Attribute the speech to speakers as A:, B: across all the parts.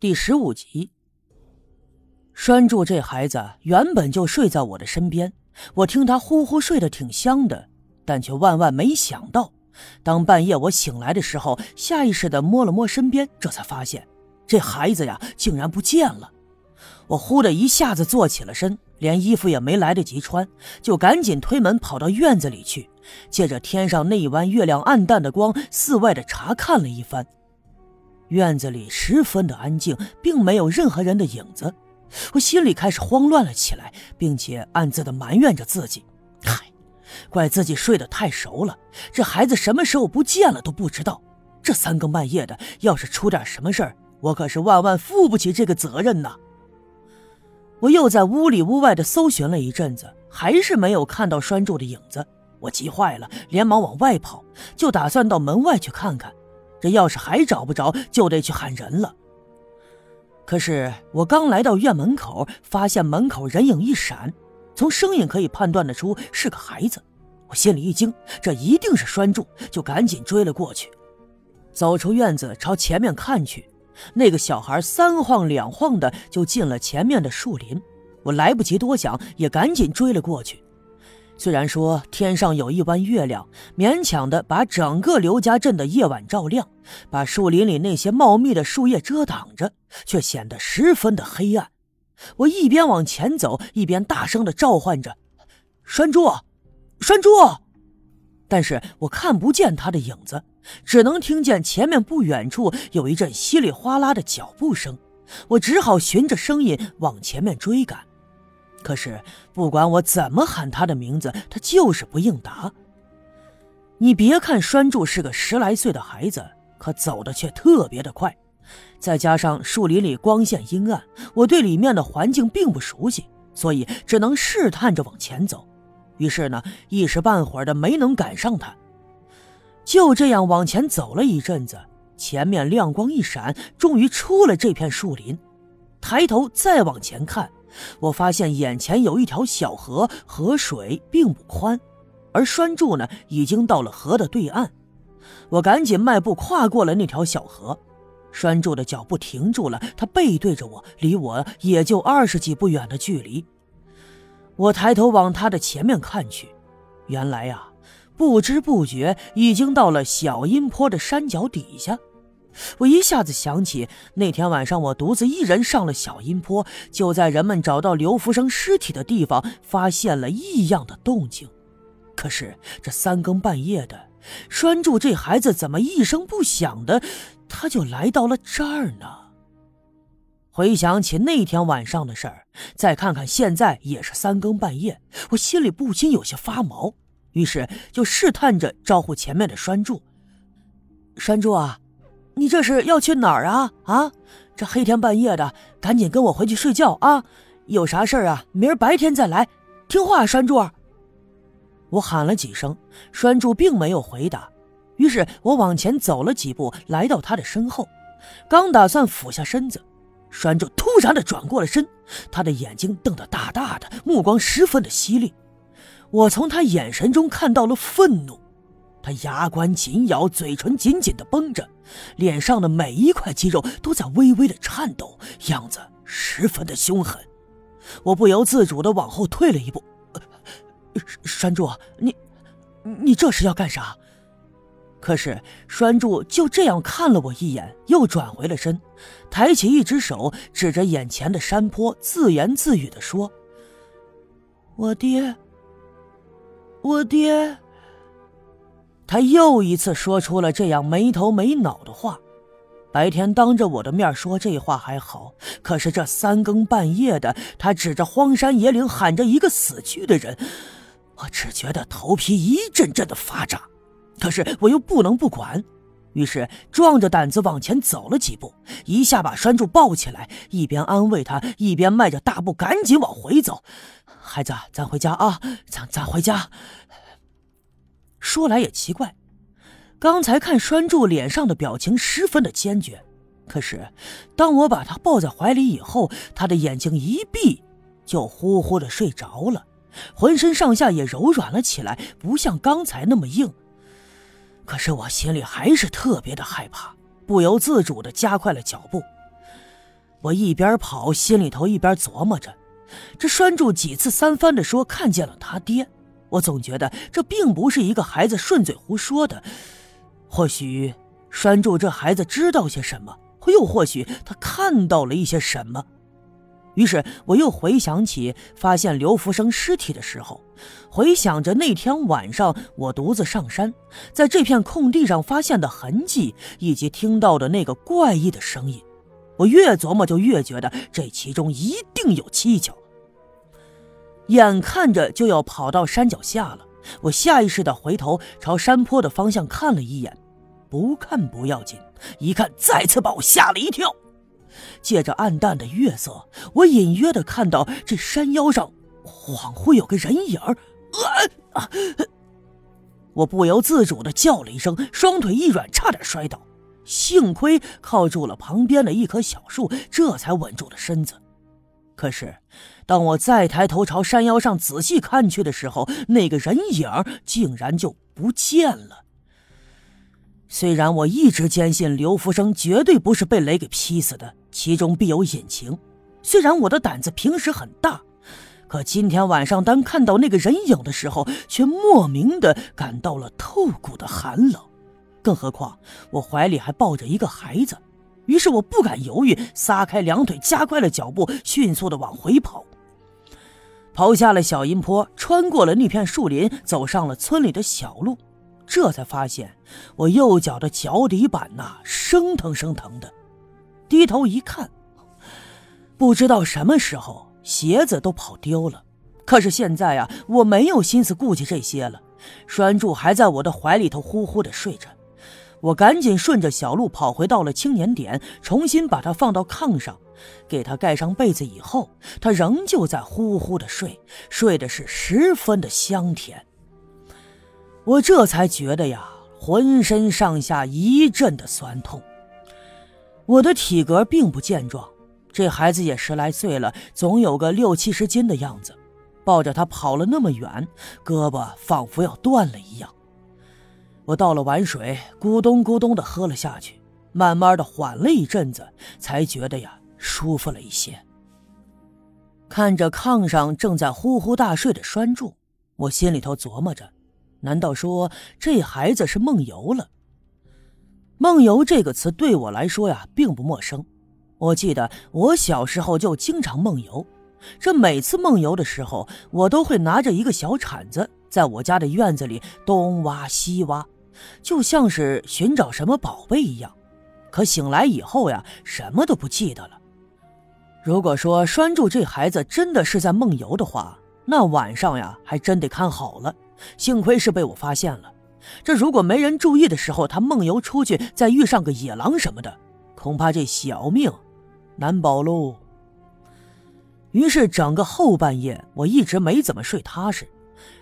A: 第十五集，拴柱这孩子原本就睡在我的身边，我听他呼呼睡得挺香的，但却万万没想到，当半夜我醒来的时候，下意识的摸了摸身边，这才发现这孩子呀竟然不见了。我忽的一下子坐起了身，连衣服也没来得及穿，就赶紧推门跑到院子里去，借着天上那一弯月亮暗淡的光，四外的查看了一番。院子里十分的安静，并没有任何人的影子。我心里开始慌乱了起来，并且暗自的埋怨着自己：“嗨，怪自己睡得太熟了。这孩子什么时候不见了都不知道。这三更半夜的，要是出点什么事儿，我可是万万负不起这个责任呢！”我又在屋里屋外的搜寻了一阵子，还是没有看到拴柱的影子。我急坏了，连忙往外跑，就打算到门外去看看。这要是还找不着，就得去喊人了。可是我刚来到院门口，发现门口人影一闪，从声音可以判断得出是个孩子。我心里一惊，这一定是拴柱，就赶紧追了过去。走出院子，朝前面看去，那个小孩三晃两晃的就进了前面的树林。我来不及多想，也赶紧追了过去。虽然说天上有一弯月亮，勉强的把整个刘家镇的夜晚照亮，把树林里那些茂密的树叶遮挡着，却显得十分的黑暗。我一边往前走，一边大声的召唤着：“拴柱，拴柱！”但是我看不见他的影子，只能听见前面不远处有一阵稀里哗啦的脚步声。我只好循着声音往前面追赶。可是，不管我怎么喊他的名字，他就是不应答。你别看拴柱是个十来岁的孩子，可走的却特别的快。再加上树林里光线阴暗，我对里面的环境并不熟悉，所以只能试探着往前走。于是呢，一时半会儿的没能赶上他。就这样往前走了一阵子，前面亮光一闪，终于出了这片树林。抬头再往前看。我发现眼前有一条小河，河水并不宽，而拴柱呢已经到了河的对岸。我赶紧迈步跨过了那条小河，拴柱的脚步停住了，他背对着我，离我也就二十几步远的距离。我抬头往他的前面看去，原来呀，不知不觉已经到了小阴坡的山脚底下。我一下子想起那天晚上，我独自一人上了小阴坡，就在人们找到刘福生尸体的地方，发现了异样的动静。可是这三更半夜的，拴住这孩子怎么一声不响的，他就来到了这儿呢？回想起那天晚上的事儿，再看看现在也是三更半夜，我心里不禁有些发毛。于是就试探着招呼前面的拴柱：“拴柱啊！”你这是要去哪儿啊？啊，这黑天半夜的，赶紧跟我回去睡觉啊！有啥事儿啊？明儿白天再来。听话，栓柱。我喊了几声，栓柱并没有回答。于是我往前走了几步，来到他的身后，刚打算俯下身子，栓柱突然的转过了身，他的眼睛瞪得大大的，目光十分的犀利。我从他眼神中看到了愤怒。他牙关紧咬，嘴唇紧紧的绷着，脸上的每一块肌肉都在微微的颤抖，样子十分的凶狠。我不由自主的往后退了一步。拴柱，你，你这是要干啥？可是拴柱就这样看了我一眼，又转回了身，抬起一只手指着眼前的山坡，自言自语的说：“我爹，我爹。”他又一次说出了这样没头没脑的话。白天当着我的面说这话还好，可是这三更半夜的，他指着荒山野岭喊着一个死去的人，我只觉得头皮一阵阵的发炸。可是我又不能不管，于是壮着胆子往前走了几步，一下把拴柱抱起来，一边安慰他，一边迈着大步赶紧往回走。孩子，咱回家啊，咱咱回家。说来也奇怪，刚才看拴柱脸上的表情十分的坚决，可是当我把他抱在怀里以后，他的眼睛一闭，就呼呼的睡着了，浑身上下也柔软了起来，不像刚才那么硬。可是我心里还是特别的害怕，不由自主的加快了脚步。我一边跑，心里头一边琢磨着，这栓柱几次三番的说看见了他爹，我总觉得这并不是一个孩子顺嘴胡说的。或许拴柱这孩子知道些什么，又或许他看到了一些什么。于是我又回想起发现刘福生尸体的时候，回想着那天晚上我独自上山，在这片空地上发现的痕迹，以及听到的那个怪异的声音，我越琢磨就越觉得这其中一定有蹊跷。眼看着就要跑到山脚下了，我下意识的回头朝山坡的方向看了一眼，不看不要紧，一看再次把我吓了一跳。借着暗淡的月色，我隐约的看到这山腰上恍惚有个人影儿。啊！我不由自主的叫了一声，双腿一软，差点摔倒。幸亏靠住了旁边的一棵小树，这才稳住了身子。可是，当我再抬头朝山腰上仔细看去的时候，那个人影竟然就不见了。虽然我一直坚信刘福生绝对不是被雷给劈死的，其中必有隐情。虽然我的胆子平时很大，可今天晚上当看到那个人影的时候，却莫名的感到了透骨的寒冷。更何况我怀里还抱着一个孩子，于是我不敢犹豫，撒开两腿，加快了脚步，迅速的往回跑。跑下了小阴坡，穿过了那片树林，走上了村里的小路。这才发现，我右脚的脚底板呐，生疼生疼的。低头一看，不知道什么时候鞋子都跑丢了。可是现在啊，我没有心思顾及这些了。栓柱还在我的怀里头呼呼的睡着，我赶紧顺着小路跑回到了青年点，重新把他放到炕上，给他盖上被子以后，他仍旧在呼呼的睡，睡的是十分的香甜。我这才觉得呀，浑身上下一阵的酸痛。我的体格并不健壮，这孩子也十来岁了，总有个六七十斤的样子。抱着他跑了那么远，胳膊仿佛要断了一样。我倒了碗水，咕咚咕咚的喝了下去，慢慢的缓了一阵子，才觉得呀舒服了一些。看着炕上正在呼呼大睡的栓柱，我心里头琢磨着。难道说这孩子是梦游了？梦游这个词对我来说呀，并不陌生。我记得我小时候就经常梦游，这每次梦游的时候，我都会拿着一个小铲子，在我家的院子里东挖西挖，就像是寻找什么宝贝一样。可醒来以后呀，什么都不记得了。如果说拴住这孩子真的是在梦游的话，那晚上呀，还真得看好了。幸亏是被我发现了，这如果没人注意的时候，他梦游出去，再遇上个野狼什么的，恐怕这小命难保喽。于是整个后半夜，我一直没怎么睡踏实。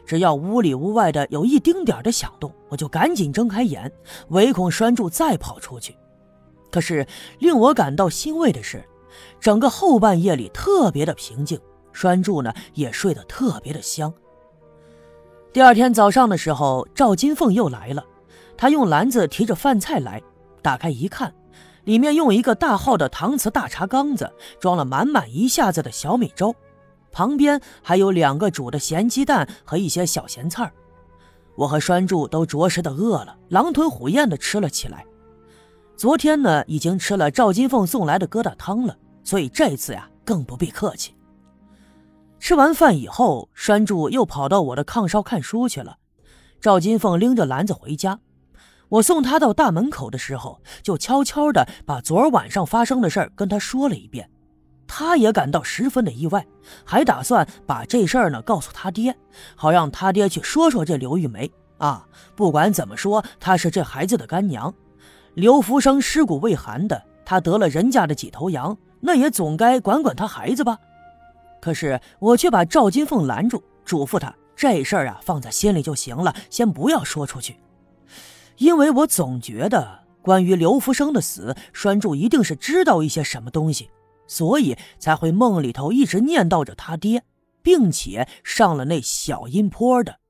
A: 只要屋里屋外的有一丁点的响动，我就赶紧睁开眼，唯恐拴住再跑出去。可是令我感到欣慰的是，整个后半夜里特别的平静，拴住呢也睡得特别的香。第二天早上的时候，赵金凤又来了。她用篮子提着饭菜来，打开一看，里面用一个大号的搪瓷大茶缸子装了满满一下子的小米粥，旁边还有两个煮的咸鸡蛋和一些小咸菜我和栓柱都着实的饿了，狼吞虎咽的吃了起来。昨天呢，已经吃了赵金凤送来的疙瘩汤了，所以这次呀，更不必客气。吃完饭以后，栓柱又跑到我的炕梢看书去了。赵金凤拎着篮子回家，我送她到大门口的时候，就悄悄地把昨儿晚上发生的事儿跟她说了一遍。他也感到十分的意外，还打算把这事儿呢告诉他爹，好让他爹去说说这刘玉梅啊。不管怎么说，她是这孩子的干娘。刘福生尸骨未寒的，他得了人家的几头羊，那也总该管管他孩子吧。可是我却把赵金凤拦住，嘱咐他这事儿啊放在心里就行了，先不要说出去。因为我总觉得关于刘福生的死，栓柱一定是知道一些什么东西，所以才会梦里头一直念叨着他爹，并且上了那小阴坡的。